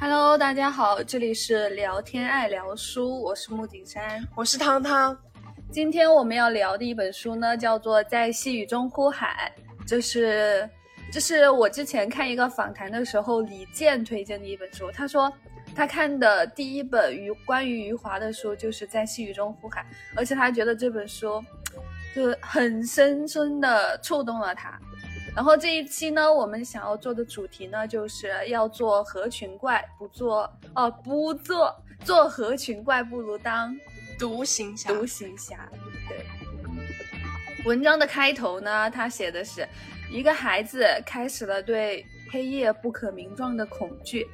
Hello，大家好，这里是聊天爱聊书，我是木景山，我是汤汤。今天我们要聊的一本书呢，叫做《在细雨中呼喊》，这是这是我之前看一个访谈的时候，李健推荐的一本书。他说他看的第一本余关于余华的书就是在细雨中呼喊，而且他觉得这本书就很深深的触动了他。然后这一期呢，我们想要做的主题呢，就是要做合群怪，不做哦，不做做合群怪，不如当。独行侠，独行侠。对，文章的开头呢，他写的是一个孩子开始了对黑夜不可名状的恐惧，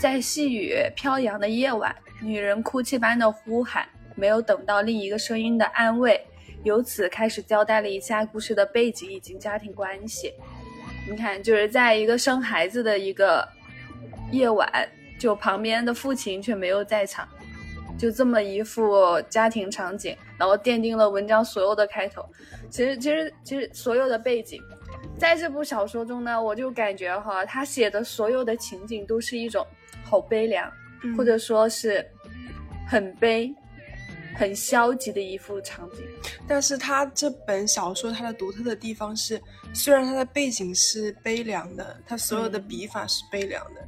在细雨飘扬的夜晚，女人哭泣般的呼喊，没有等到另一个声音的安慰，由此开始交代了一下故事的背景以及家庭关系。你看，就是在一个生孩子的一个夜晚，就旁边的父亲却没有在场。就这么一副家庭场景，然后奠定了文章所有的开头。其实，其实，其实所有的背景，在这部小说中呢，我就感觉哈，他写的所有的情景都是一种好悲凉，或者说是很悲、很消极的一幅场景。但是他这本小说它的独特的地方是，虽然它的背景是悲凉的，它所有的笔法是悲凉的。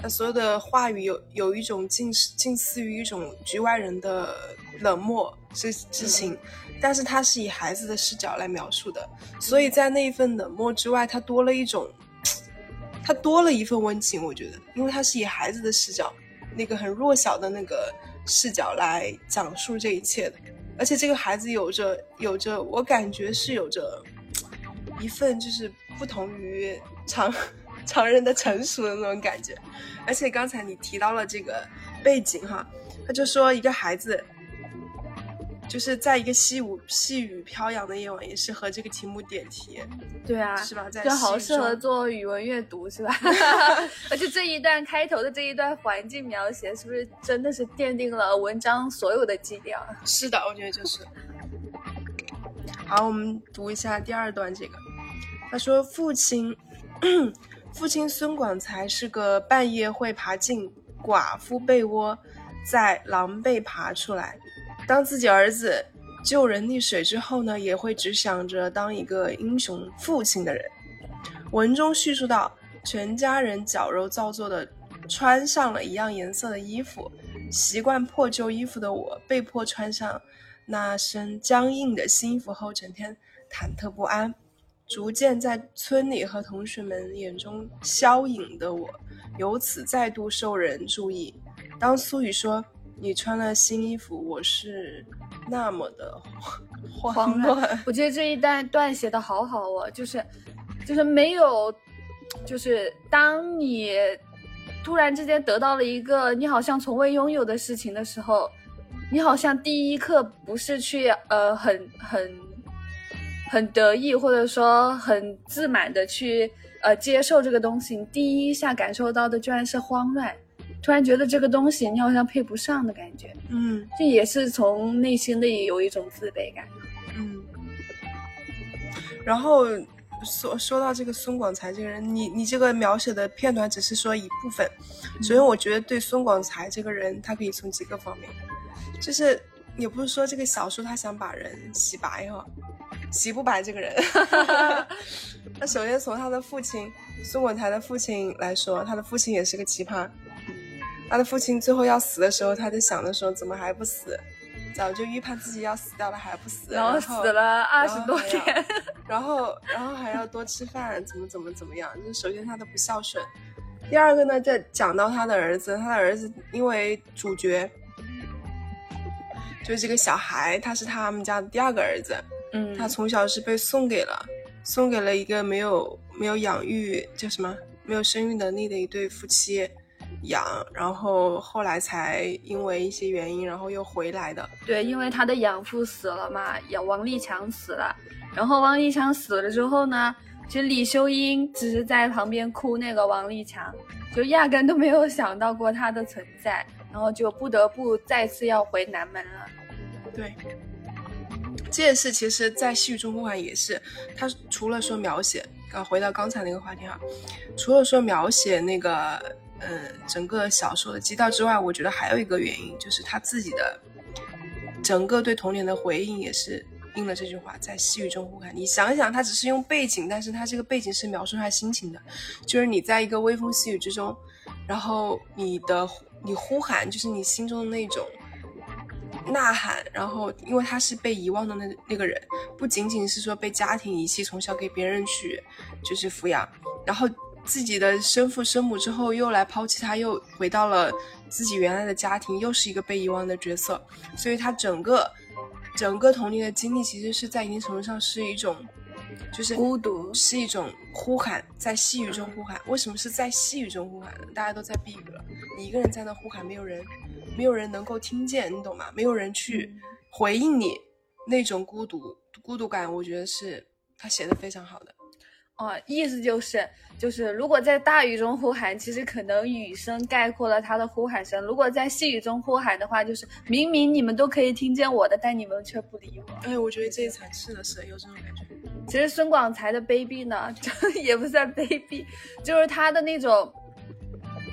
他所有的话语有有一种近近似于一种局外人的冷漠之之情，但是他是以孩子的视角来描述的，所以在那一份冷漠之外，他多了一种，他多了一份温情。我觉得，因为他是以孩子的视角，那个很弱小的那个视角来讲述这一切的，而且这个孩子有着有着，我感觉是有着一份就是不同于常。常人的成熟的那种感觉，而且刚才你提到了这个背景哈，他就说一个孩子，就是在一个细雨细雨飘扬的夜晚，也是和这个题目点题，对啊，是吧？就好适合做语文阅读，是吧？而且这一段开头的这一段环境描写，是不是真的是奠定了文章所有的基调？是的，我觉得就是。好，我们读一下第二段，这个他说父亲。父亲孙广才是个半夜会爬进寡妇被窝，在狼狈爬出来。当自己儿子救人溺水之后呢，也会只想着当一个英雄父亲的人。文中叙述到，全家人矫揉造作的穿上了一样颜色的衣服，习惯破旧衣服的我，被迫穿上那身僵硬的新衣服后，整天忐忑不安。逐渐在村里和同学们眼中消隐的我，由此再度受人注意。当苏雨说“你穿了新衣服”，我是那么的慌乱。我觉得这一段段写的好好哦，就是，就是没有，就是当你突然之间得到了一个你好像从未拥有的事情的时候，你好像第一刻不是去呃很很。很得意，或者说很自满的去呃接受这个东西，你第一下感受到的居然是慌乱，突然觉得这个东西你好像配不上的感觉，嗯，这也是从内心的有一种自卑感，嗯。然后说说到这个孙广才这个人，你你这个描写的片段只是说一部分，所以我觉得对孙广才这个人，他可以从几个方面，就是也不是说这个小说他想把人洗白哈。洗不白这个人。那首先从他的父亲孙广才的父亲来说，他的父亲也是个奇葩。他的父亲最后要死的时候，他在想的时候怎么还不死？早就预判自己要死掉了还不死，然后死了二十多年，然后然后还要多吃饭，怎么怎么怎么样？就首先他的不孝顺。第二个呢，在讲到他的儿子，他的儿子因为主角就是这个小孩，他是他们家的第二个儿子。嗯，他从小是被送给了，送给了一个没有没有养育叫什么没有生育能力的一对夫妻养，然后后来才因为一些原因，然后又回来的。对，因为他的养父死了嘛，养王立强死了，然后王立强死了之后呢，其实李修英只是在旁边哭，那个王立强就压根都没有想到过他的存在，然后就不得不再次要回南门了。对。这件事其实，在戏剧中呼喊也是，他除了说描写啊，回到刚才那个话题哈，除了说描写那个呃整个小说的基调之外，我觉得还有一个原因就是他自己的整个对童年的回应也是应了这句话，在细雨中呼喊。你想想，他只是用背景，但是他这个背景是描述他心情的，就是你在一个微风细雨之中，然后你的你呼喊，就是你心中的那种。呐喊，然后因为他是被遗忘的那那个人，不仅仅是说被家庭遗弃，从小给别人去就是抚养，然后自己的生父生母之后又来抛弃他，又回到了自己原来的家庭，又是一个被遗忘的角色，所以他整个整个童年的经历其实是在一定程度上是一种就是孤独，是一种呼喊，在细雨中呼喊。为什么是在细雨中呼喊呢？大家都在避雨了，你一个人在那呼喊，没有人。没有人能够听见，你懂吗？没有人去回应你那种孤独孤独感，我觉得是他写的非常好的。哦，意思就是，就是如果在大雨中呼喊，其实可能雨声概括了他的呼喊声；如果在细雨中呼喊的话，就是明明你们都可以听见我的，但你们却不理我。哎，我觉得这一场是的是有这种感觉。其实孙广才的卑鄙呢，也不算卑鄙，就是他的那种。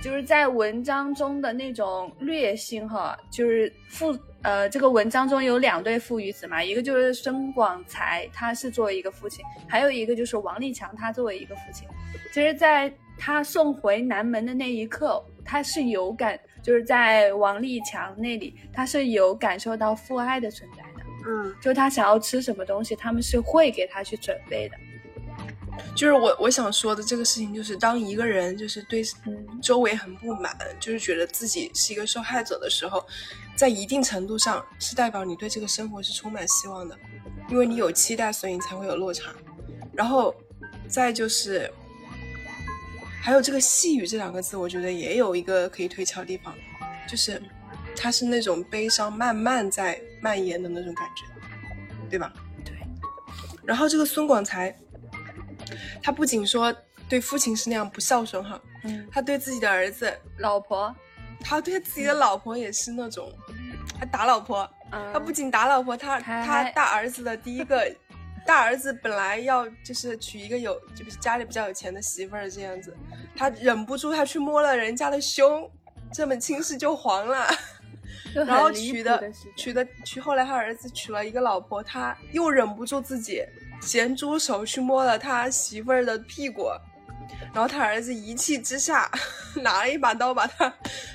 就是在文章中的那种略性哈，就是父呃，这个文章中有两对父与子嘛，一个就是孙广才，他是作为一个父亲，还有一个就是王立强，他作为一个父亲。其实，在他送回南门的那一刻，他是有感，就是在王立强那里，他是有感受到父爱的存在的。嗯，就他想要吃什么东西，他们是会给他去准备的。就是我我想说的这个事情，就是当一个人就是对周围很不满，就是觉得自己是一个受害者的时候，在一定程度上是代表你对这个生活是充满希望的，因为你有期待，所以你才会有落差。然后再就是还有这个“细雨”这两个字，我觉得也有一个可以推敲的地方，就是它是那种悲伤慢慢在蔓延的那种感觉，对吧？对。然后这个孙广才。他不仅说对父亲是那样不孝顺哈，嗯，他对自己的儿子、老婆，他对自己的老婆也是那种，他打老婆，他不仅打老婆，他他大儿子的第一个，大儿子本来要就是娶一个有就是家里比较有钱的媳妇儿这样子，他忍不住他去摸了人家的胸，这门亲事就黄了，然后娶的 娶的娶后来他儿子娶了一个老婆，他又忍不住自己。咸猪手去摸了他媳妇儿的屁股，然后他儿子一气之下 拿了一把刀，把他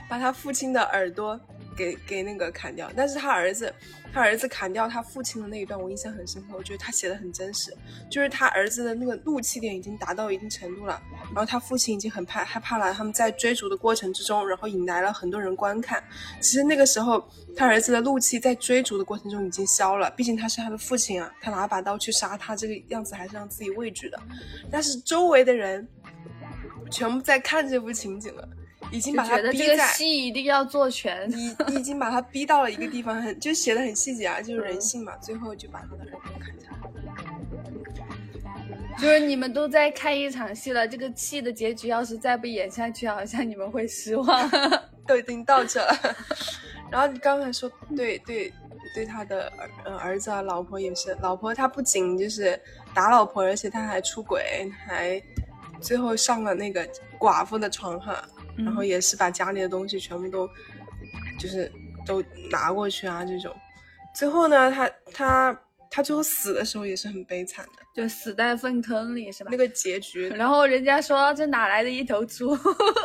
把他父亲的耳朵给给那个砍掉。但是他儿子。他儿子砍掉他父亲的那一段，我印象很深刻。我觉得他写的很真实，就是他儿子的那个怒气点已经达到一定程度了，然后他父亲已经很怕害怕了。他们在追逐的过程之中，然后引来了很多人观看。其实那个时候，他儿子的怒气在追逐的过程中已经消了，毕竟他是他的父亲啊，他拿把刀去杀他，这个样子还是让自己畏惧的。但是周围的人全部在看这幅情景了。已经把他逼在戏一定要做全，你已经把他逼到了一个地方，很就写的很细节啊，就是人性嘛。最后就把他的人给砍下来。就是你们都在看一场戏了，这个戏的结局要是再不演下去，好像你们会失望。都已经到这了，然后你刚才说对对对他的儿呃儿子啊老婆也是，老婆他不仅就是打老婆，而且他还出轨，还最后上了那个寡妇的床哈。然后也是把家里的东西全部都，就是都拿过去啊，这种。最后呢，他他他最后死的时候也是很悲惨的，就死在粪坑里，是吧？那个结局。然后人家说这哪来的一头猪？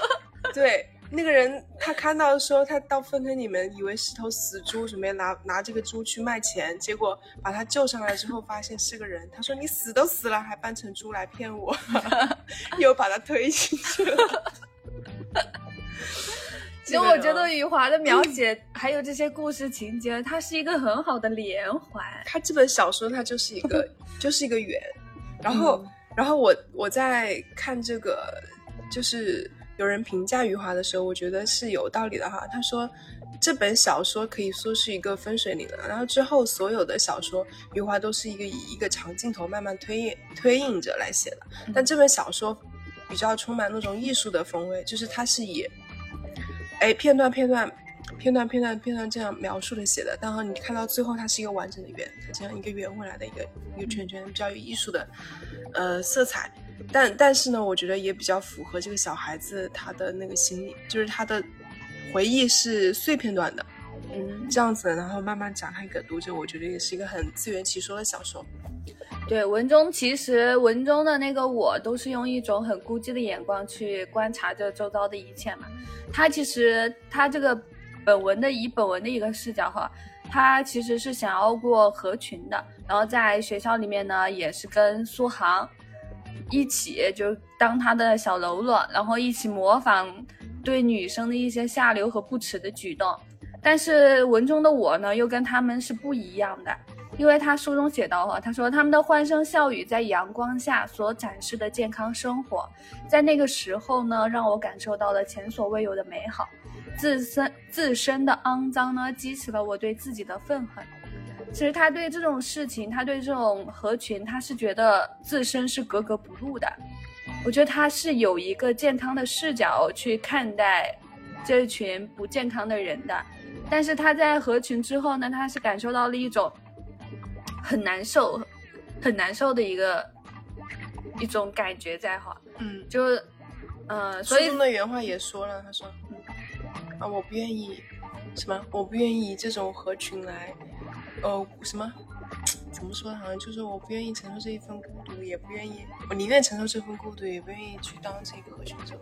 对，那个人他看到的时候，他到粪坑里面以为是头死猪，准备拿拿这个猪去卖钱，结果把他救上来之后，发现是个人。他说你死都死了，还扮成猪来骗我，又把他推进去了。其实我觉得余华的描写还有这些故事情节，它是一个很好的连环。他这本小说它就是一个 就是一个圆，然后然后我我在看这个就是有人评价余华的时候，我觉得是有道理的哈。他说这本小说可以说是一个分水岭了，然后之后所有的小说余华都是一个以一个长镜头慢慢推演推映着来写的，但这本小说。比较充满那种艺术的风味，就是它是以，哎片段片段片段片段片段这样描述的写的，然后你看到最后它是一个完整的圆，它这样一个圆回来的一个一个圈圈，比较有艺术的，呃色彩。但但是呢，我觉得也比较符合这个小孩子他的那个心理，就是他的回忆是碎片段的，嗯，这样子，然后慢慢展开给读者，我觉得也是一个很自圆其说的小说。对，文中其实文中的那个我都是用一种很孤寂的眼光去观察着周遭的一切嘛。他其实他这个本文的以本文的一个视角哈，他其实是想要过合群的，然后在学校里面呢也是跟苏杭一起就当他的小喽啰，然后一起模仿对女生的一些下流和不耻的举动。但是文中的我呢又跟他们是不一样的。因为他书中写到哈，他说他们的欢声笑语在阳光下所展示的健康生活，在那个时候呢，让我感受到了前所未有的美好。自身自身的肮脏呢，激起了我对自己的愤恨。其实他对这种事情，他对这种合群，他是觉得自身是格格不入的。我觉得他是有一个健康的视角去看待这群不健康的人的，但是他在合群之后呢，他是感受到了一种。很难受，很难受的一个一种感觉在哈，嗯，就，呃，所以的原话也说了，他说，啊，我不愿意，什么？我不愿意以这种合群来，呃，什么？怎么说？好像就是我不愿意承受这一份孤独，也不愿意，我宁愿承受这份孤独，也不愿意去当这个合群者。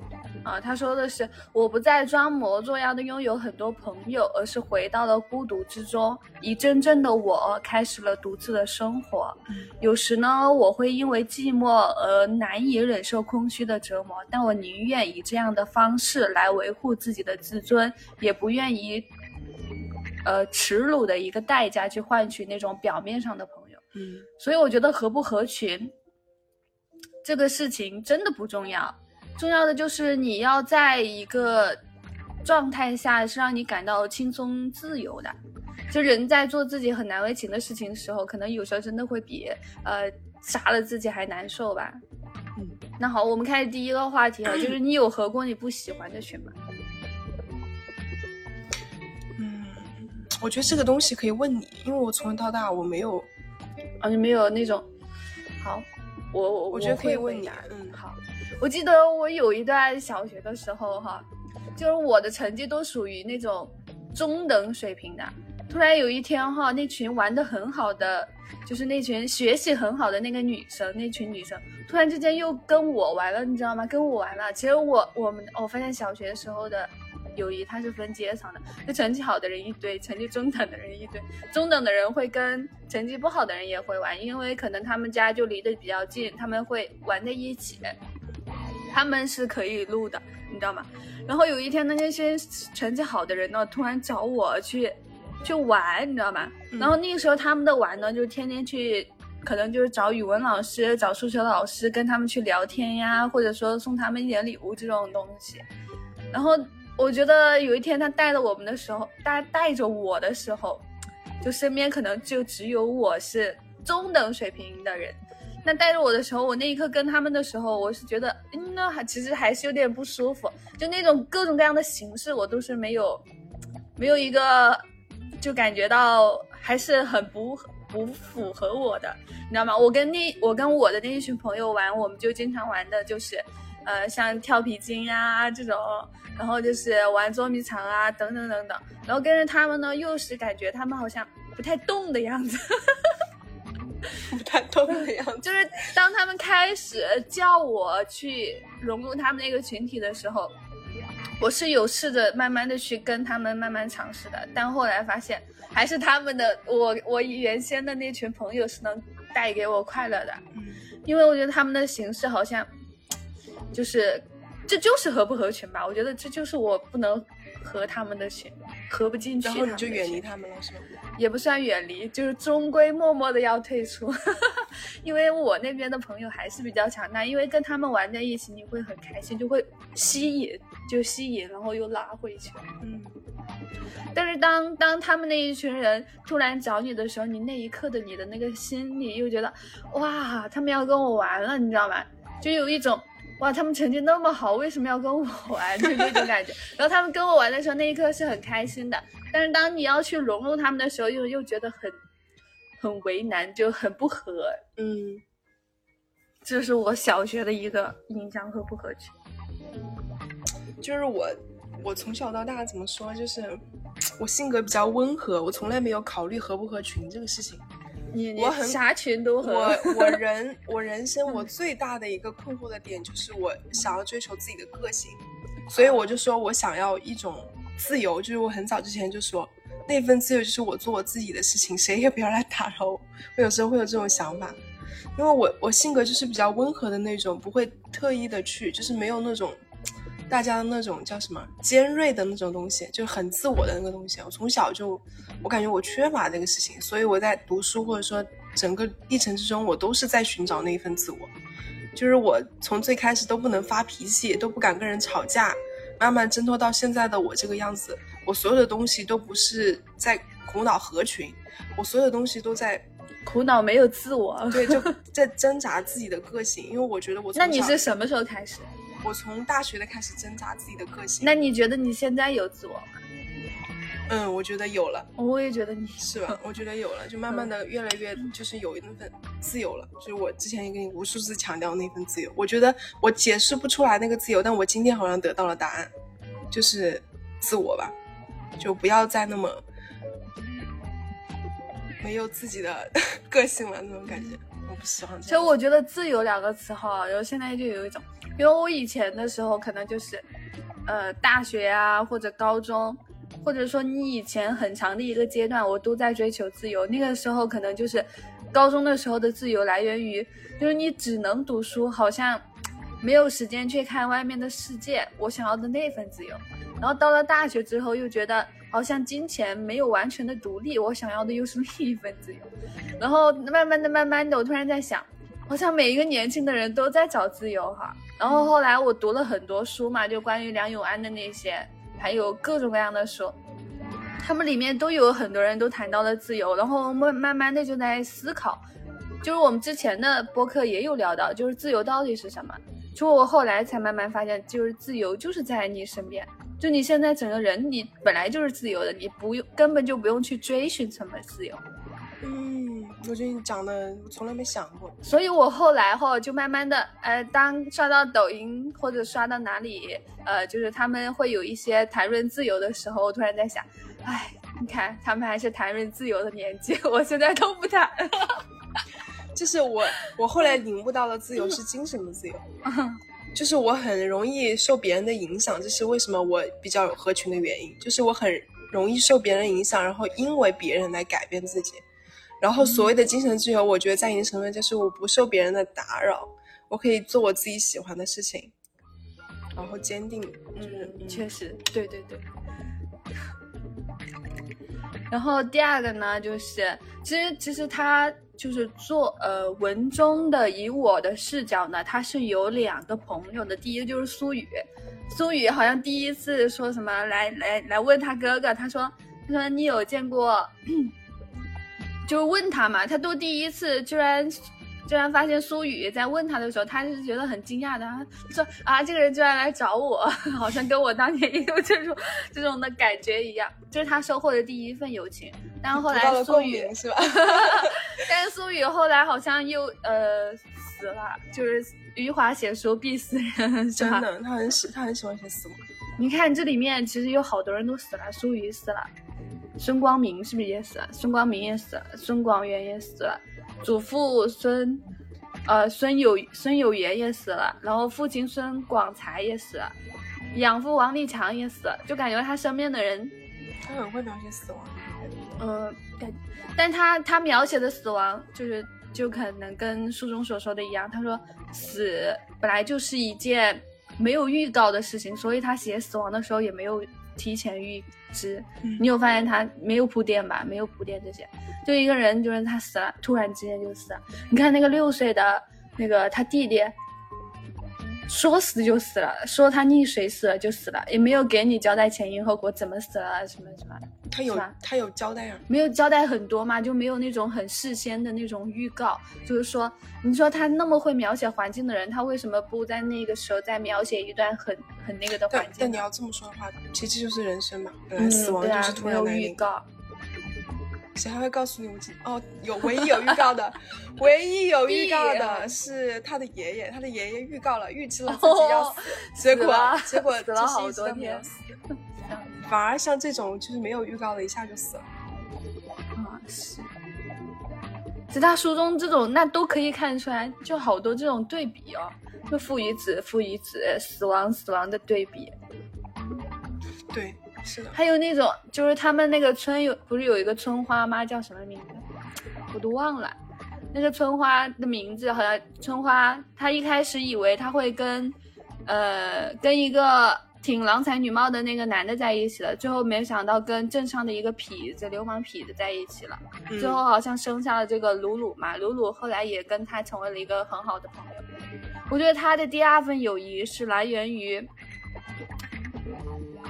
啊，他说的是，我不再装模作样的拥有很多朋友，而是回到了孤独之中，以真正的我开始了独自的生活。有时呢，我会因为寂寞而难以忍受空虚的折磨，但我宁愿以这样的方式来维护自己的自尊，也不愿意，呃，耻辱的一个代价去换取那种表面上的朋友。嗯，所以我觉得合不合群这个事情真的不重要，重要的就是你要在一个状态下是让你感到轻松自由的。就人在做自己很难为情的事情的时候，可能有时候真的会比呃杀了自己还难受吧。嗯，那好，我们开始第一个话题啊，就是你有合过你不喜欢的群吗？嗯，我觉得这个东西可以问你，因为我从小到大我没有。啊，你没有那种好，我我我觉得可以问你。嗯，好，我记得我有一段小学的时候哈，就是我的成绩都属于那种中等水平的。突然有一天哈，那群玩的很好的，就是那群学习很好的那个女生，那群女生突然之间又跟我玩了，你知道吗？跟我玩了。其实我我们我发现小学时候的。友谊它是分阶层的，就成绩好的人一堆，成绩中等的人一堆，中等的人会跟成绩不好的人也会玩，因为可能他们家就离得比较近，他们会玩在一起，他们是可以录的，你知道吗？然后有一天呢，那些成绩好的人呢，突然找我去去玩，你知道吗？然后那个时候他们的玩呢，就天天去，可能就是找语文老师、找数学老师跟他们去聊天呀，或者说送他们一点礼物这种东西，然后。我觉得有一天他带着我们的时候，带带着我的时候，就身边可能就只有我是中等水平的人。那带着我的时候，我那一刻跟他们的时候，我是觉得，嗯，那还其实还是有点不舒服。就那种各种各样的形式，我都是没有，没有一个，就感觉到还是很不不符合我的，你知道吗？我跟那我跟我的那一群朋友玩，我们就经常玩的就是，呃，像跳皮筋啊这种。然后就是玩捉迷藏啊，等等等等。然后跟着他们呢，又是感觉他们好像不太动的样子，不太动的样子。就是当他们开始叫我去融入他们那个群体的时候，我是有试着慢慢的去跟他们慢慢尝试的。但后来发现，还是他们的我我原先的那群朋友是能带给我快乐的，因为我觉得他们的形式好像就是。这就是合不合群吧？我觉得这就是我不能合他们的群，合不进去。然后你就远离他们了，是吗？也不算远离，就是终归默默的要退出，因为我那边的朋友还是比较强大，因为跟他们玩在一起，你会很开心，就会吸引，就吸引，然后又拉回去。嗯。但是当当他们那一群人突然找你的时候，你那一刻的你的那个心里又觉得，哇，他们要跟我玩了，你知道吗？就有一种。哇，他们成绩那么好，为什么要跟我玩？就那种感觉。然后他们跟我玩的时候，那一刻是很开心的。但是当你要去融入他们的时候，又又觉得很很为难，就很不合。嗯，这是我小学的一个印象和不合群。就是我，我从小到大怎么说，就是我性格比较温和，我从来没有考虑合不合群这个事情。你我很啥群都合。我我 人我人生我最大的一个困惑的点就是我想要追求自己的个性，所以我就说我想要一种自由，就是我很早之前就说那份自由就是我做我自己的事情，谁也不要来打扰我。我有时候会有这种想法，因为我我性格就是比较温和的那种，不会特意的去，就是没有那种大家的那种叫什么尖锐的那种东西，就很自我的那个东西。我从小就我感觉我缺乏这个事情，所以我在读书或者说整个历程之中，我都是在寻找那一份自我。就是我从最开始都不能发脾气，都不敢跟人吵架，慢慢挣脱到现在的我这个样子。我所有的东西都不是在苦恼合群，我所有的东西都在苦恼没有自我。对，就在挣扎自己的个性。因为我觉得我那你是什么时候开始？我从大学的开始挣扎自己的个性。那你觉得你现在有自我吗？嗯，我觉得有了。我也觉得你是吧？我觉得有了，就慢慢的越来越就是有那份自由了。就是我之前也跟你无数次强调那份自由，我觉得我解释不出来那个自由，但我今天好像得到了答案，就是自我吧，就不要再那么没有自己的 个性了那种感觉，我不喜欢其这样。实我觉得“自由”两个词哈，然后现在就有一种，因为我以前的时候可能就是，呃，大学啊或者高中，或者说你以前很长的一个阶段，我都在追求自由。那个时候可能就是高中的时候的自由来源于，就是你只能读书，好像没有时间去看外面的世界，我想要的那份自由。然后到了大学之后，又觉得好像金钱没有完全的独立，我想要的又是另一份自由。然后慢慢的、慢慢的，我突然在想，好像每一个年轻的人都在找自由哈。然后后来我读了很多书嘛，就关于梁永安的那些，还有各种各样的书，他们里面都有很多人都谈到了自由。然后慢慢慢的就在思考，就是我们之前的播客也有聊到，就是自由到底是什么。就我后来才慢慢发现，就是自由就是在你身边，就你现在整个人，你本来就是自由的，你不用根本就不用去追寻什么自由。嗯，我觉得你讲的我从来没想过。所以我后来后就慢慢的，呃，当刷到抖音或者刷到哪里，呃，就是他们会有一些谈论自由的时候，我突然在想，哎，你看他们还是谈论自由的年纪，我现在都不谈。就是我，我后来领悟到了自由是精神的自由，就是我很容易受别人的影响，这是为什么我比较有合群的原因。就是我很容易受别人影响，然后因为别人来改变自己。然后所谓的精神自由，我觉得在一定程度就是我不受别人的打扰，我可以做我自己喜欢的事情，然后坚定，就是嗯，确实，对对对。然后第二个呢，就是其实其实他就是做呃文中的以我的视角呢，他是有两个朋友的。第一个就是苏雨，苏雨好像第一次说什么来来来问他哥哥，他说他说你有见过，就问他嘛，他都第一次居然。居然发现苏雨在问他的时候，他是觉得很惊讶的，说啊，这个人居然来找我，好像跟我当年也有 这种这种的感觉一样，这是他收获的第一份友情。但是后来苏雨是吧？但是苏雨后来好像又呃死了，就是余华写书必死人，是吧？真的，他很喜，他很喜欢写死亡。你看这里面其实有好多人都死了，苏雨死了，孙光明是不是也死了？孙光明也死了，孙广元也死了，祖父孙，呃孙有孙有元也死了，然后父亲孙广才也死了，养父王立强也死了，就感觉他身边的人，他很会描写死亡。嗯，感，但他他描写的死亡就是就可能跟书中所说的一样，他说死本来就是一件没有预告的事情，所以他写死亡的时候也没有提前预知。嗯你有发现他没有铺垫吧？没有铺垫这些，就一个人就是他死了，突然之间就死了。你看那个六岁的那个他弟弟，说死就死了，说他溺水死了就死了，也没有给你交代前因后果，怎么死了什么什么。他有是吧他有交代啊。没有交代很多嘛，就没有那种很事先的那种预告。就是说，你说他那么会描写环境的人，他为什么不在那个时候再描写一段很很那个的环境？但但你要这么说的话，其实就是人生嘛，本来嗯，死亡对是，突然来临。预告。谁还会告诉你我记哦？有唯一有预告的，唯一有预告的 是他的爷爷，他的爷爷预告了，预知了自己要 死，结果结果死了好多天，反而像这种就是没有预告的，一下就死了。啊，是。其他书中这种那都可以看出来，就好多这种对比哦，就父与子、父与子、死亡、死亡的对比。对，是的。还有那种就是他们那个村有不是有一个村花吗？叫什么名字？我都忘了。那个村花的名字好像村花，她一开始以为她会跟，呃，跟一个。挺郎才女貌的那个男的在一起了，最后没想到跟镇上的一个痞子、流氓痞子在一起了，最后好像生下了这个鲁鲁嘛。鲁鲁后来也跟他成为了一个很好的朋友。我觉得他的第二份友谊是来源于，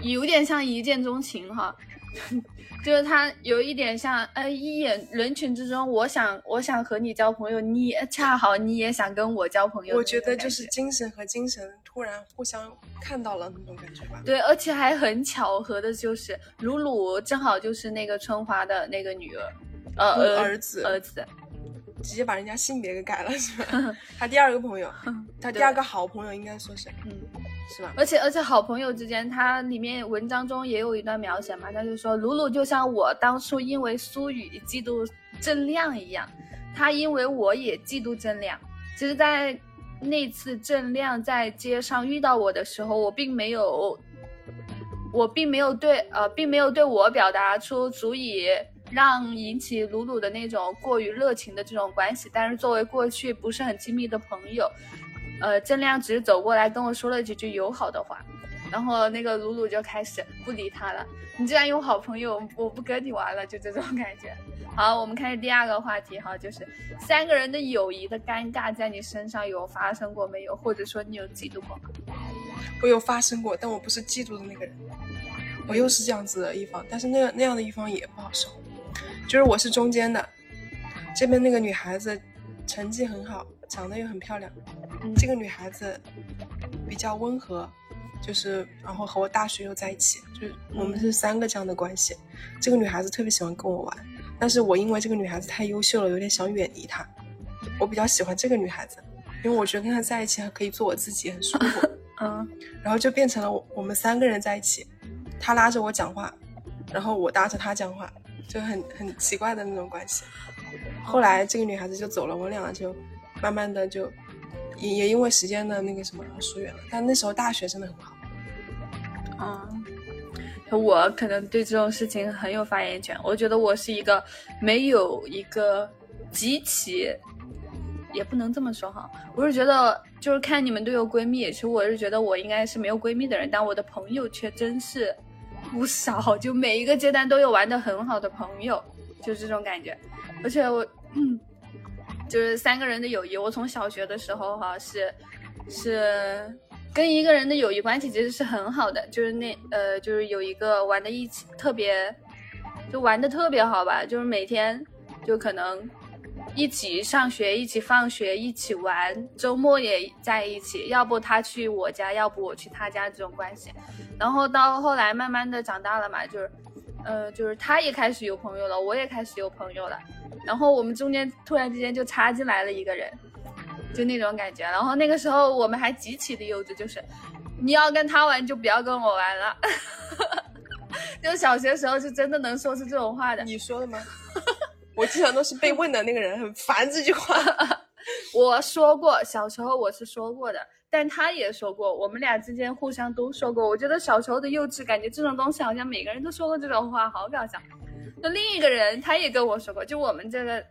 有点像一见钟情哈。就是他有一点像，呃，一眼人群之中，我想，我想和你交朋友，你恰好你也想跟我交朋友。我觉得就是精神和精神突然互相看到了那种感觉吧。对，而且还很巧合的就是，鲁鲁正好就是那个春华的那个女儿，呃，儿子，儿子，直接把人家性别给改了是吧？他第二个朋友，他第二个好朋友应该说是，嗯。是吧？而且而且好朋友之间，他里面文章中也有一段描写嘛，他就说鲁鲁就像我当初因为苏雨嫉妒郑亮一样，他因为我也嫉妒郑亮。其实，在那次郑亮在街上遇到我的时候，我并没有，我并没有对呃，并没有对我表达出足以让引起鲁鲁的那种过于热情的这种关系。但是作为过去不是很亲密的朋友。呃，郑亮只是走过来跟我说了几句友好的话，然后那个鲁鲁就开始不理他了。你既然有好朋友，我不跟你玩了，就这种感觉。好，我们开始第二个话题哈，就是三个人的友谊的尴尬，在你身上有发生过没有？或者说你有嫉妒过吗？我有发生过，但我不是嫉妒的那个人，我又是这样子的一方，但是那那样的一方也不好受，就是我是中间的，这边那个女孩子成绩很好。长得又很漂亮，这个女孩子比较温和，就是然后和我大学又在一起，就是我们是三个这样的关系。这个女孩子特别喜欢跟我玩，但是我因为这个女孩子太优秀了，有点想远离她。我比较喜欢这个女孩子，因为我觉得跟她在一起还可以做我自己，很舒服。嗯，然后就变成了我们三个人在一起，她拉着我讲话，然后我搭着她讲话，就很很奇怪的那种关系。后来这个女孩子就走了，我俩就。慢慢的就也也因为时间的那个什么疏远了，但那时候大学真的很好。啊，我可能对这种事情很有发言权。我觉得我是一个没有一个极其，也不能这么说哈。我是觉得就是看你们都有闺蜜，其实我是觉得我应该是没有闺蜜的人，但我的朋友却真是不少，就每一个阶段都有玩的很好的朋友，就这种感觉。而且我嗯。就是三个人的友谊，我从小学的时候哈是，是跟一个人的友谊关系其实是很好的，就是那呃就是有一个玩的一起特别，就玩的特别好吧，就是每天就可能一起上学，一起放学，一起玩，周末也在一起，要不他去我家，要不我去他家这种关系，然后到后来慢慢的长大了嘛，就是，呃就是他也开始有朋友了，我也开始有朋友了。然后我们中间突然之间就插进来了一个人，就那种感觉。然后那个时候我们还极其的幼稚，就是你要跟他玩就不要跟我玩了。就小学时候是真的能说出这种话的。你说的吗？我经常都是被问的那个人，很烦这句话。我说过，小时候我是说过的，但他也说过，我们俩之间互相都说过。我觉得小时候的幼稚，感觉这种东西好像每个人都说过这种话，好搞笑。就另一个人，他也跟我说过，就我们这个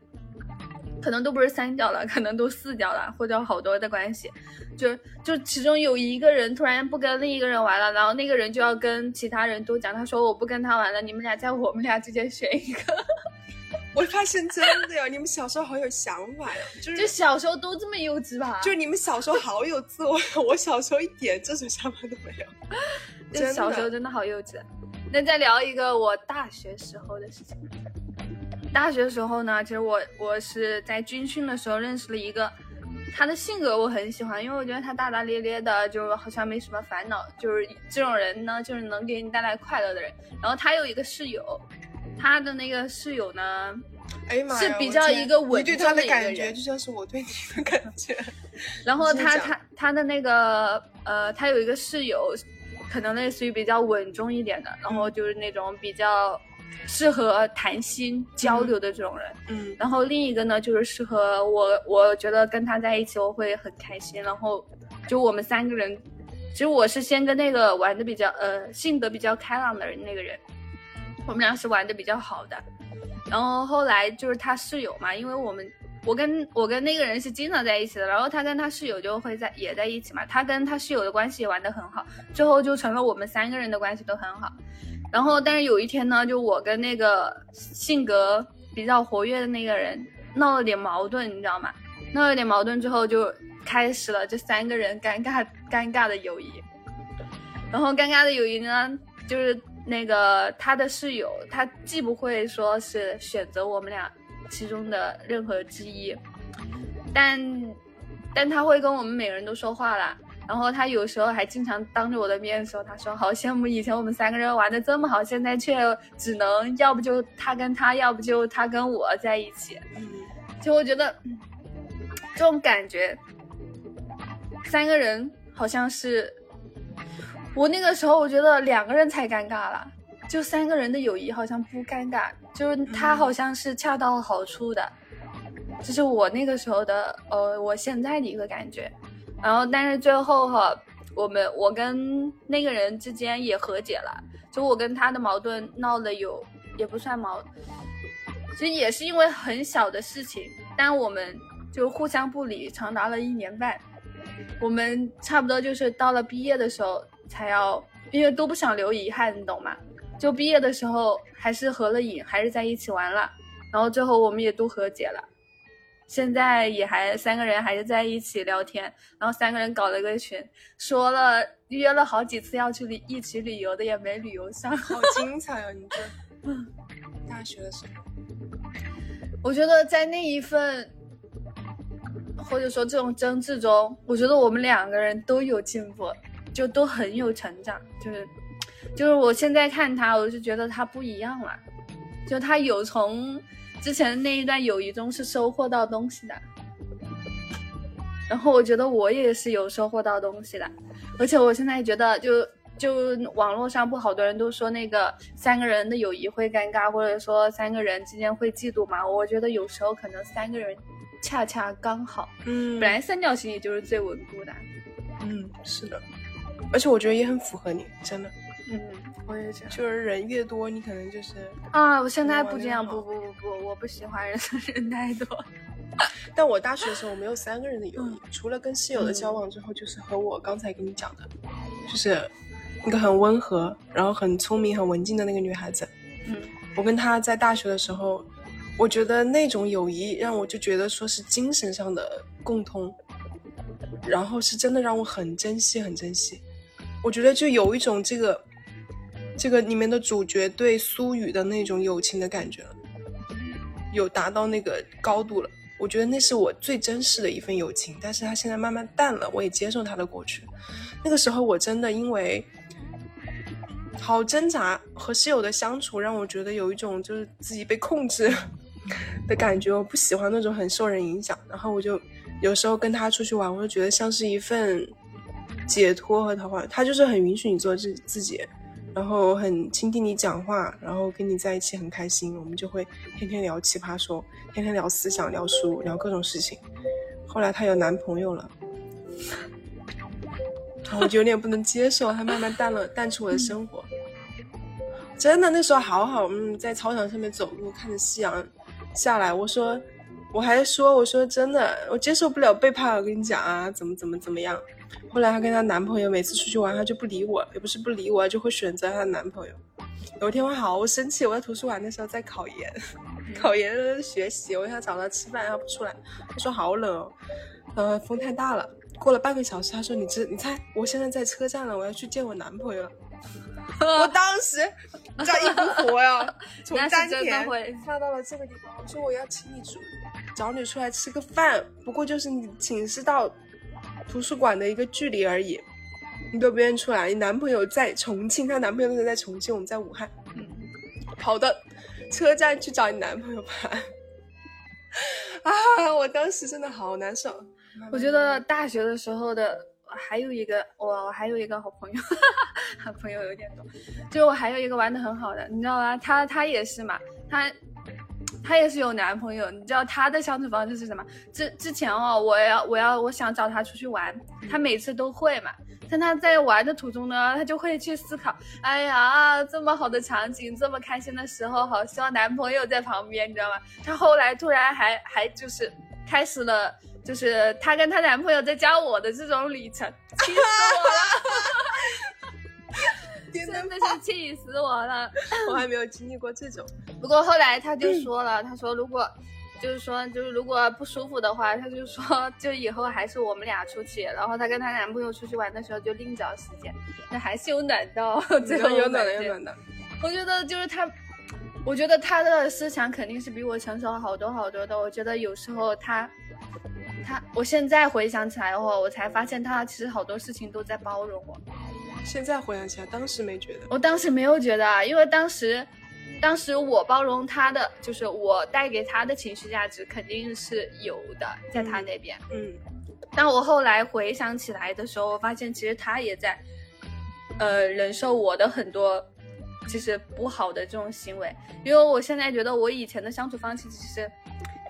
可能都不是三角了，可能都四角了，或者好多的关系，就就其中有一个人突然不跟另一个人玩了，然后那个人就要跟其他人都讲，他说我不跟他玩了，你们俩在我们俩之间选一个。我发现真的呀，你们小时候好有想法呀，就是就小时候都这么幼稚吧？就你们小时候好有自我，我小时候一点这种想法都没有，就小时候真的好幼稚。那再聊一个我大学时候的事情。大学时候呢，其实我我是在军训的时候认识了一个，他的性格我很喜欢，因为我觉得他大大咧咧的，就好像没什么烦恼，就是这种人呢，就是能给你带来快乐的人。然后他有一个室友，他的那个室友呢，哎呀妈呀，是比较一个稳你对他的重的一个人感觉就像是我对你的感觉。然后他他他的那个呃，他有一个室友，可能类似于比较稳重一点的，然后就是那种比较适合谈心交流的这种人。嗯然后另一个呢，就是适合我，我觉得跟他在一起我会很开心。然后就我们三个人，其实我是先跟那个玩的比较呃性格比较开朗的人那个人，我们俩是玩的比较好的。然后后来就是他室友嘛，因为我们我跟我跟那个人是经常在一起的，然后他跟他室友就会在也在一起嘛，他跟他室友的关系也玩得很好，最后就成了我们三个人的关系都很好。然后但是有一天呢，就我跟那个性格比较活跃的那个人闹了点矛盾，你知道吗？闹了点矛盾之后，就开始了这三个人尴尬尴尬的友谊。然后尴尬的友谊呢，就是那个他的室友，他既不会说是选择我们俩其中的任何之一，但但他会跟我们每个人都说话啦。然后他有时候还经常当着我的面说，他说好羡慕以前我们三个人玩的这么好，现在却只能要不就他跟他，要不就他跟我在一起。嗯就我觉得嗯这种感觉，三个人好像是我那个时候，我觉得两个人才尴尬了，就三个人的友谊好像不尴尬，就是他好像是恰到好处的，这是我那个时候的呃，我现在的一个感觉。然后，但是最后哈，我们我跟那个人之间也和解了，就我跟他的矛盾闹了有也不算矛，其实也是因为很小的事情，但我们就互相不理，长达了一年半。我们差不多就是到了毕业的时候才要，因为都不想留遗憾，你懂吗？就毕业的时候还是合了影，还是在一起玩了，然后最后我们也都和解了。现在也还三个人还是在一起聊天，然后三个人搞了个群，说了约了好几次要去旅一起旅游的，也没旅游上。好精彩哦！你这大学的时候，我觉得在那一份，或者说这种争执中，我觉得我们两个人都有进步，就都很有成长。就是，就是我现在看他，我就觉得他不一样了，就他有从之前那一段友谊中是收获到东西的。然后我觉得我也是有收获到东西的，而且我现在觉得就就网络上不好多人都说那个三个人的友谊会尴尬，或者说三个人之间会嫉妒嘛。我觉得有时候可能三个人恰恰刚好，嗯本来三角形也就是最稳固的。嗯是的，而且我觉得也很符合你，真的，嗯，我也觉得就是人越多，你可能就是，啊，我现在不这样，不不不不，我不喜欢人人太多。但我大学的时候我没有三个人的友谊，嗯除了跟室友的交往之后，就是和我刚才跟你讲的，就是一个很温和，然后很聪明、很文静的那个女孩子。嗯我跟她在大学的时候，我觉得那种友谊让我就觉得说是精神上的共通，然后是真的让我很珍惜、很珍惜。我觉得就有一种这个这个里面的主角对苏雨的那种友情的感觉了，有达到那个高度了。我觉得那是我最珍视的一份友情，但是他现在慢慢淡了，我也接受他的过去。那个时候我真的因为好挣扎和室友的相处，让我觉得有一种就是自己被控制的感觉。我不喜欢那种很受人影响，然后我就有时候跟他出去玩，我就觉得像是一份解脱和桃花。他就是很允许你做自自己，然后很倾听你讲话，然后跟你在一起很开心。我们就会天天聊奇葩说，天天聊思想、聊书、聊各种事情。后来她有男朋友了。我就有点不能接受，他慢慢淡了，淡出我的生活。真的，那时候好好，嗯，在操场上面走路，看着夕阳下来。我说，我还说，我说真的，我接受不了背叛，我跟你讲啊，怎么怎么怎么样。后来她跟她男朋友每次出去玩，她就不理我，也不是不理我，就会选择她的男朋友。有一天我好生气，我在图书馆的时候在考研，考研学习，我想找她吃饭，她不出来，她说好冷哦，呃，风太大了。过了半个小时，她说你知你猜，我现在在车站了，我要去见我男朋友了。我当时，你知道一股火呀，从 丹田会发到了这个地方。我说我要请你出，找你出来吃个饭，不过就是你寝室到图书馆的一个距离而已，你都不愿意出来。你男朋友在重庆，她男朋友那个在重庆，我们在武汉，嗯跑的车站去找你男朋友吧。啊！我当时真的好难受。我觉得大学的时候的还有一个，我我还有一个好朋友，好 朋友有点多，就我还有一个玩的很好的，你知道吗？他他也是嘛，他他也是有男朋友，你知道她的相处方式是什么？之之前哦，我要我要我想找她出去玩，她每次都会嘛。但她在玩的途中呢，她就会去思考，哎呀，这么好的场景，这么开心的时候，好希望男朋友在旁边，你知道吗？她后来突然还还就是开始了，就是她跟她男朋友在教我的这种旅程，气死我了，真的是气死我了。我还没有经历过这种，不过后来他就说了，他说如果。就是说，就是如果不舒服的话，他就说，就以后还是我们俩出去，然后她跟她男朋友出去玩的时候就另找时间。那还是有暖到，最后有暖的，有暖的。我觉得就是他，我觉得他的思想肯定是比我成熟好多好多的。我觉得有时候他，他，我现在回想起来的话，我才发现他其实好多事情都在包容我。现在回想起来，当时没觉得。我当时没有觉得，因为当时。当时我包容他的，就是我带给他的情绪价值肯定是有的，在他那边。嗯，但我后来回想起来的时候，我发现其实他也在，呃，忍受我的很多，其实不好的这种行为。因为我现在觉得我以前的相处方式其实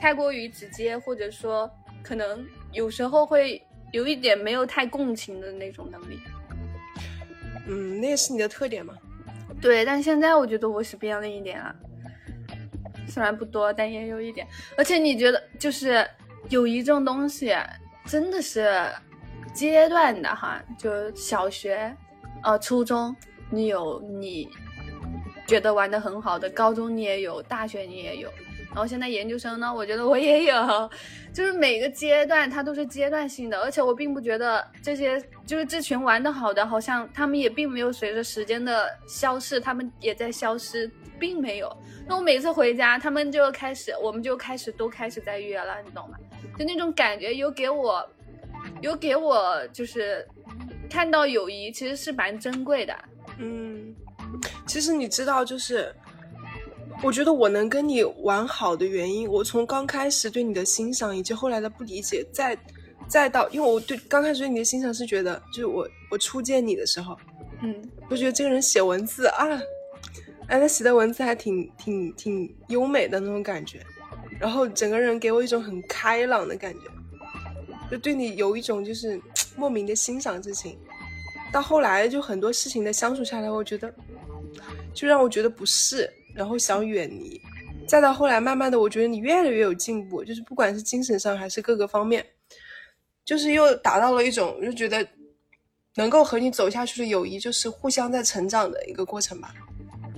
太过于直接，或者说可能有时候会有一点没有太共情的那种能力。嗯，那也是你的特点嘛。对，但现在我觉得我是变了一点了，虽然不多，但也有一点。而且你觉得，就是友谊这种东西，真的是阶段的哈。就小学，呃，初中你有你觉得玩的很好的，高中你也有，大学你也有。然后现在研究生呢，我觉得我也有，就是每个阶段它都是阶段性的，而且我并不觉得这些就是这群玩的好的，好像他们也并没有随着时间的消逝，他们也在消失，并没有。那我每次回家，他们就开始，我们就开始都开始在约了，你懂吗？就那种感觉，有给我，有给我，就是看到友谊其实是蛮珍贵的。嗯，其实你知道，就是。我觉得我能跟你玩好的原因，我从刚开始对你的欣赏，以及后来的不理解，再再到，因为我对刚开始对你的欣赏是觉得，就是我我初见你的时候，嗯，我觉得这个人写文字啊，哎，他写的文字还挺挺挺优美的那种感觉，然后整个人给我一种很开朗的感觉，就对你有一种就是 莫名的欣赏之情。到后来就很多事情的相处下来，我觉得就让我觉得不是。然后想远离，再到后来，慢慢的，我觉得你越来越有进步，就是不管是精神上还是各个方面，就是又达到了一种，就觉得能够和你走下去的友谊，就是互相在成长的一个过程吧，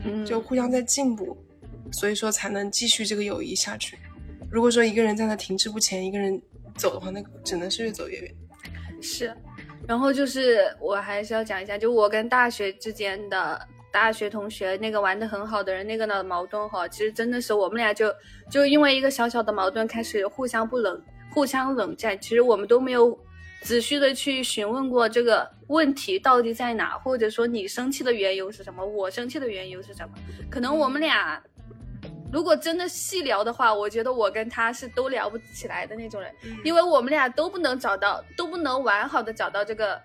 嗯，就互相在进步，所以说才能继续这个友谊下去。如果说一个人在那停滞不前，一个人走的话，那只能是越走越远。是，然后就是我还是要讲一下，就我跟大学之间的。大学同学那个玩的很好的人，那个呢矛盾哈，其实真的是我们俩就就因为一个小小的矛盾开始互相不冷，互相冷战。其实我们都没有仔细的去询问过这个问题到底在哪，或者说你生气的缘由是什么，我生气的缘由是什么？可能我们俩如果真的细聊的话，我觉得我跟他是都聊不起来的那种人，因为我们俩都不能找到，都不能完好的找到这个。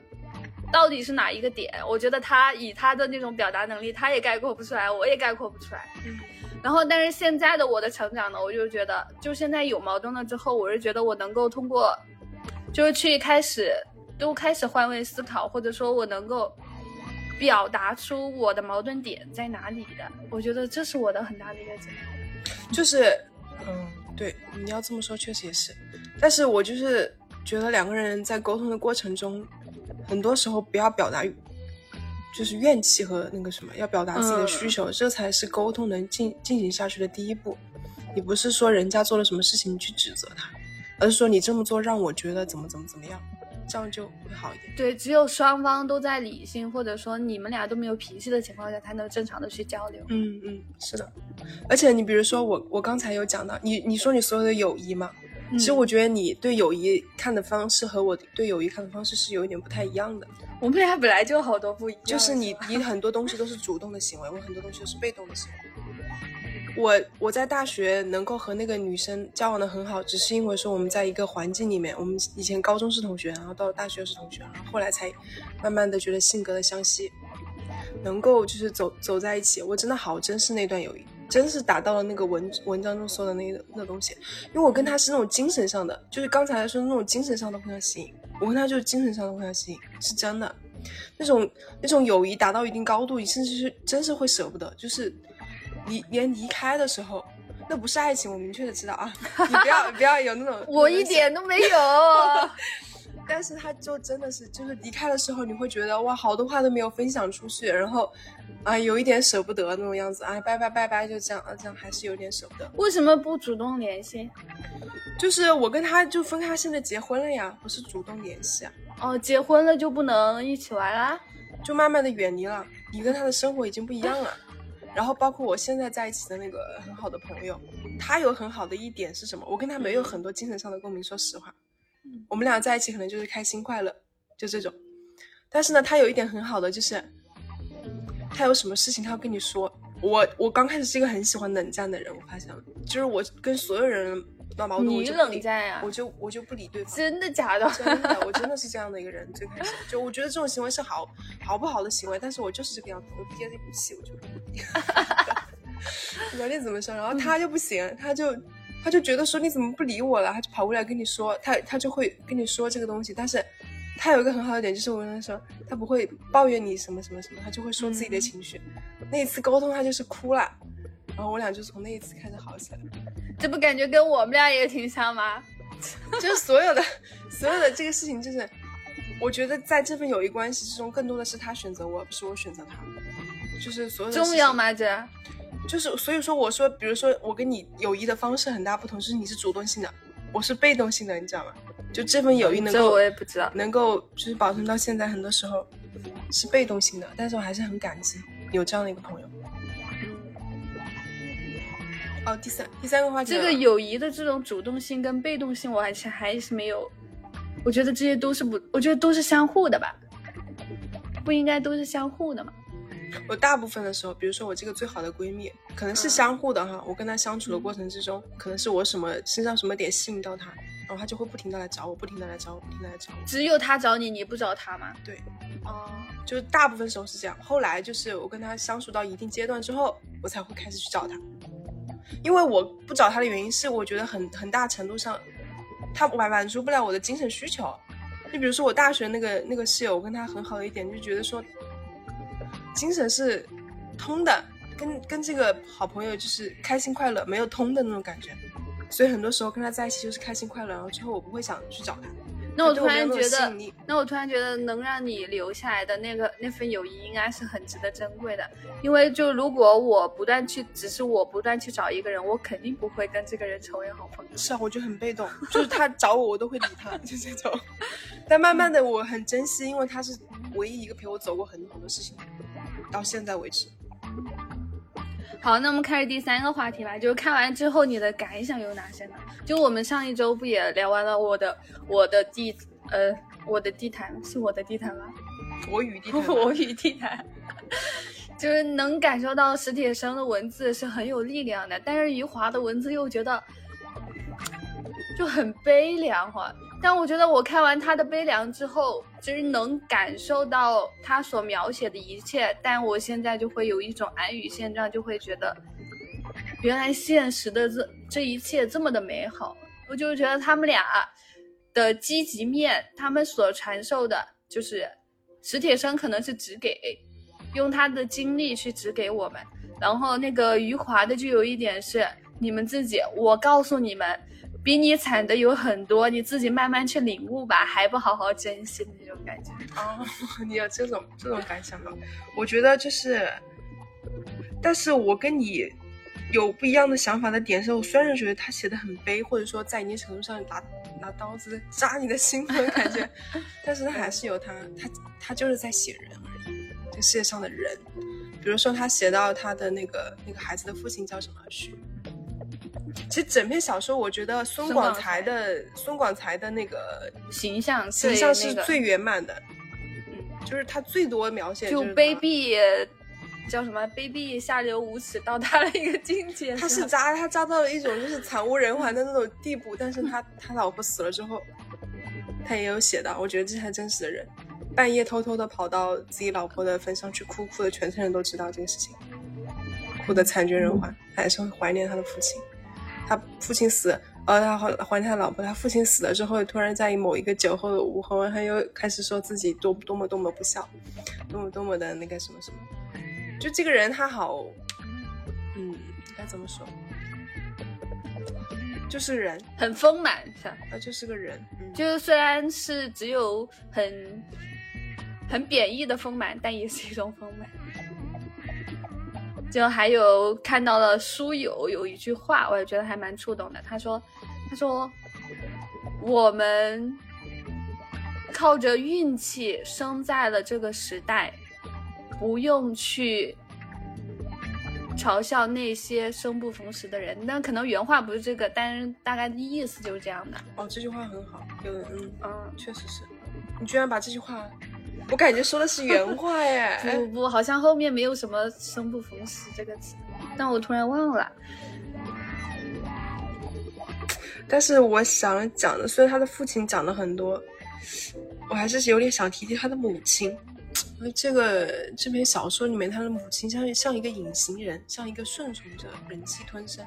到底是哪一个点？我觉得他以他的那种表达能力，他也概括不出来，我也概括不出来。嗯。然后，但是现在的我的成长呢，我就觉得，就现在有矛盾了之后，我是觉得我能够通过，就是去开始都开始换位思考，或者说我能够表达出我的矛盾点在哪里的。我觉得这是我的很大的一个进步。就是，嗯，对，你要这么说确实也是。但是我就是觉得两个人在沟通的过程中。很多时候不要表达，就是怨气和那个什么，要表达自己的需求，这才是沟通能进进行下去的第一步。你不是说人家做了什么事情你去指责他，而是说你这么做让我觉得怎么怎么怎么样，这样就会好一点。对，只有双方都在理性，或者说你们俩都没有脾气的情况下，才能正常的去交流。嗯嗯，是的。而且你比如说我，我刚才有讲到，你你说你所有的友谊嘛。其实我觉得你对友谊看的方式和我对友谊看的方式是有一点不太一样的。我们俩本来就好多不一样。就是你，你很多东西都是主动的行为，我很多东西都是被动的行为。我我在大学能够和那个女生交往的很好，只是因为说我们在一个环境里面，我们以前高中是同学，然后到了大学是同学，然后后来才慢慢的觉得性格的相吸，能够就是走走在一起。我真的好珍视那段友谊，真是达到了那个文文章中说的那个那东西。因为我跟他是那种精神上的，就是刚才说的那种精神上的互相吸引，我跟他就是精神上的互相吸引，是真的。那种那种友谊达到一定高度，你甚至是真是会舍不得，就是离连离开的时候，那不是爱情，我明确的知道啊，你不要 不要有那种，我一点都没有。但是他就真的是，就是离开的时候，你会觉得哇，好多话都没有分享出去，然后啊，有一点舍不得那种样子啊，拜拜拜拜，就这样啊，这样还是有点舍不得。为什么不主动联系？就是我跟他就分开，现在结婚了呀，不是主动联系啊。哦，结婚了就不能一起玩啦？就慢慢的远离了，你跟他的生活已经不一样了。然后包括我现在在一起的那个很好的朋友，他有很好的一点是什么？我跟他没有很多精神上的共鸣，说实话。我们俩在一起可能就是开心快乐，就这种。但是呢，他有一点很好的就是，他有什么事情他要跟你说。我我刚开始是一个很喜欢冷战的人，我发现了，就是我跟所有人闹矛盾，你冷战呀？我就我就不理对方。真的假的？真的，我真的是这样的一个人。最开始就我觉得这种行为是好好不好的行为，但是我就是这个样子，我憋着一股气，我就。不你怎么说？然后他就不行，他就。他就觉得说你怎么不理我了，他就跑过来跟你说，他他就会跟你说这个东西。但是，他有一个很好的点，就是我跟他说，他不会抱怨你什么什么什么，他就会说自己的情绪。那一次沟通，他就是哭了，然后我俩就从那一次开始好起来。这不感觉跟我们俩也挺像吗？就是所有的所有的这个事情，就是我觉得在这份友谊关系之中，更多的是他选择我，不是我选择他。就是所有的重要吗？这？就是所以说，我说，比如说，我跟你友谊的方式很大不同，就是你是主动性的，我是被动性的，你知道吗？就这份友谊能够，这我也不知道，能够就是保存到现在，很多时候是被动性的，但是我还是很感激有这样的一个朋友。哦，第三第三个话题，这个友谊的这种主动性跟被动性，我还是还是没有，我觉得这些都是不，我觉得都是相互的吧，不应该都是相互的吗？我大部分的时候，比如说我这个最好的闺蜜，可能是相互的哈。我跟她相处的过程之中，可能是我什么身上什么点吸引到她，然后她就会不停的来找我，不停的来找我，不停的来找我。只有她找你，你不找她吗？对，哦，就是大部分时候是这样。后来就是我跟她相处到一定阶段之后，我才会开始去找她。因为我不找她的原因是，我觉得很很大程度上，她满满足不了我的精神需求。就比如说我大学那个那个室友，我跟她很好的一点，就觉得说。精神是通的，跟跟这个好朋友就是开心快乐，没有通的那种感觉，所以很多时候跟他在一起就是开心快乐，然后之后我不会想去找他。那我突然觉得，那我突然觉得能让你留下来的那个那份友谊应该是很值得珍贵的，因为就如果我不断去，只是我不断去找一个人，我肯定不会跟这个人成为好朋友。是啊，我就很被动，就是他找我，我都会理他，就这种。但慢慢的，我很珍惜，因为他是唯一一个陪我走过很多很多事情。到现在为止，好，那我们开始第三个话题吧。就是看完之后你的感想有哪些呢？就我们上一周不也聊完了我的我的地呃我的地毯是我的地毯吗？我与地毯，我与地毯，就是能感受到史铁生的文字是很有力量的，但是余华的文字又觉得就很悲凉哈。但我觉得我看完他的悲凉之后，其实能感受到他所描写的一切。但我现在就会有一种安于现状，就会觉得，原来现实的这这一切这么的美好。我就是觉得他们俩的积极面，他们所传授的，就是史铁生可能是只给，用他的经历去指给我们。然后那个余华的就有一点是，你们自己，我告诉你们。比你惨的有很多，你自己慢慢去领悟吧，还不好好珍惜的那种感觉哦，你有这种这种感想吗？我觉得就是，但是我跟你有不一样的想法的点是，我虽然觉得他写的很悲，或者说在一定程度上拿拿刀子扎你的心的感觉，但是他还是有他他他就是在写人而已，这世界上的人，比如说他写到他的那个那个孩子的父亲叫什么许。其实整篇小说，我觉得孙广才的孙广才的那个形象形象是最圆满的，嗯，就是他最多描写就卑鄙叫什么卑鄙下流无耻到达了一个境界。他是渣，他渣到了一种就是惨无人寰的那种地步。但是他 他老婆死了之后，他也有写到，我觉得这才真实的人，半夜偷偷的跑到自己老婆的坟上去哭，哭的全村人都知道这个事情，哭的惨绝人寰，他还是会怀念他的父亲。他父亲死，呃，他怀怀念他老婆。他父亲死了之后，突然在某一个酒后的午后，他又开始说自己多多么多么不孝，多么多么的那个什么什么。就这个人，他好，嗯，该怎么说？就是人很丰满，是吧？他就是个人，嗯、就虽然是只有很很贬义的丰满，但也是一种丰满。就还有看到了书友有一句话，我也觉得还蛮触动的。他说：“他说我们靠着运气生在了这个时代，不用去嘲笑那些生不逢时的人。那可能原话不是这个，但是大概的意思就是这样的。哦，这句话很好，有嗯嗯，确实是。你居然把这句话。”我感觉说的是原话耶！不不，好像后面没有什么“生不逢时”这个词，但我突然忘了。但是我想讲的，虽然他的父亲讲了很多，我还是有点想提提他的母亲。这个这篇小说里面，他的母亲像像一个隐形人，像一个顺从者，忍气吞声。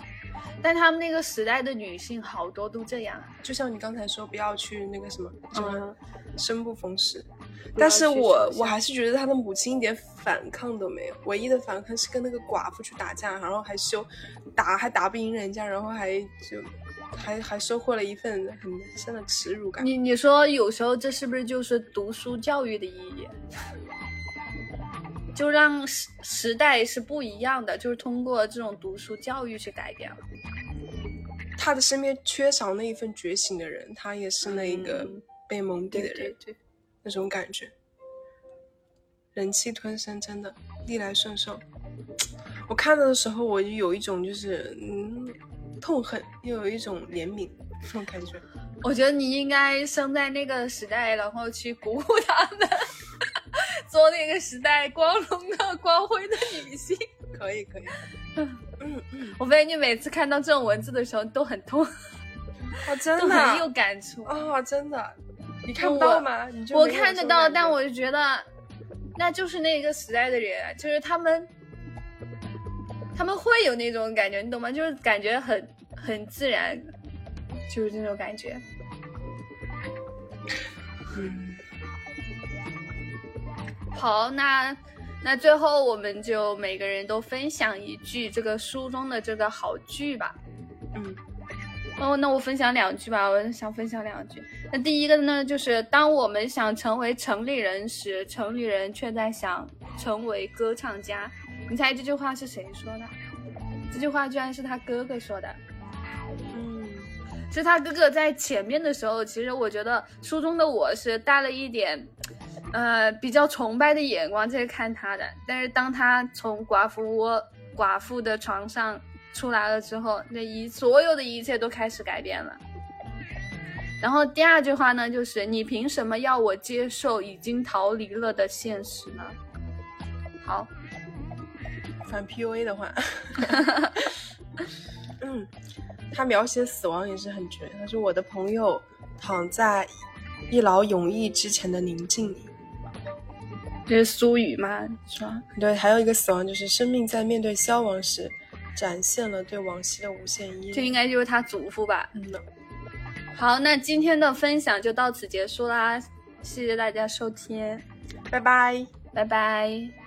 但他们那个时代的女性好多都这样，就像你刚才说，不要去那个什么什么生不逢时。但是我我还是觉得他的母亲一点反抗都没有，唯一的反抗是跟那个寡妇去打架，然后还修打还打不赢人家，然后还就还还收获了一份很深的耻辱感。你你说有时候这是不是就是读书教育的意义？就让时时代是不一样的，就是通过这种读书教育去改变了。他的身边缺少那一份觉醒的人，他也是那一个被蒙蔽的人。对对。那种感觉，忍气吞声，真的逆来顺受。我看到的时候，我就有一种就是嗯痛恨，又有一种怜悯那种感觉。我觉得你应该生在那个时代，然后去鼓舞他们，做那个时代光荣的、光辉的女性。可以，可以。嗯嗯，我发现你每次看到这种文字的时候都很痛，啊，真的很有感触啊，真的。你看不到吗？我看得到，但我就觉得，那就是那个时代的人，就是他们，他们会有那种感觉，你懂吗？就是感觉很很自然，就是这种感觉。嗯。好，那那最后我们就每个人都分享一句这个书中的这个好句吧。嗯。哦，那我分享两句吧。我想分享两句。那第一个呢，就是当我们想成为城里人时，城里人却在想成为歌唱家。你猜这句话是谁说的？这句话居然是他哥哥说的。嗯，是他哥哥在前面的时候，其实我觉得书中的我是带了一点，呃，比较崇拜的眼光在看他的。但是当他从寡妇窝、寡妇的床上出来了之后，那一所有的一切都开始改变了。然后第二句话呢，就是你凭什么要我接受已经逃离了的现实呢？好，反 PUA 的话，嗯，他描写死亡也是很绝。他说：“我的朋友躺在一劳永逸之前的宁静里。”这是苏语吗？是吧？对，还有一个死亡就是生命在面对消亡时，展现了对往昔的无限依恋。这应该就是他祖父吧？嗯呢。好，那今天的分享就到此结束啦，谢谢大家收听，拜拜，拜拜。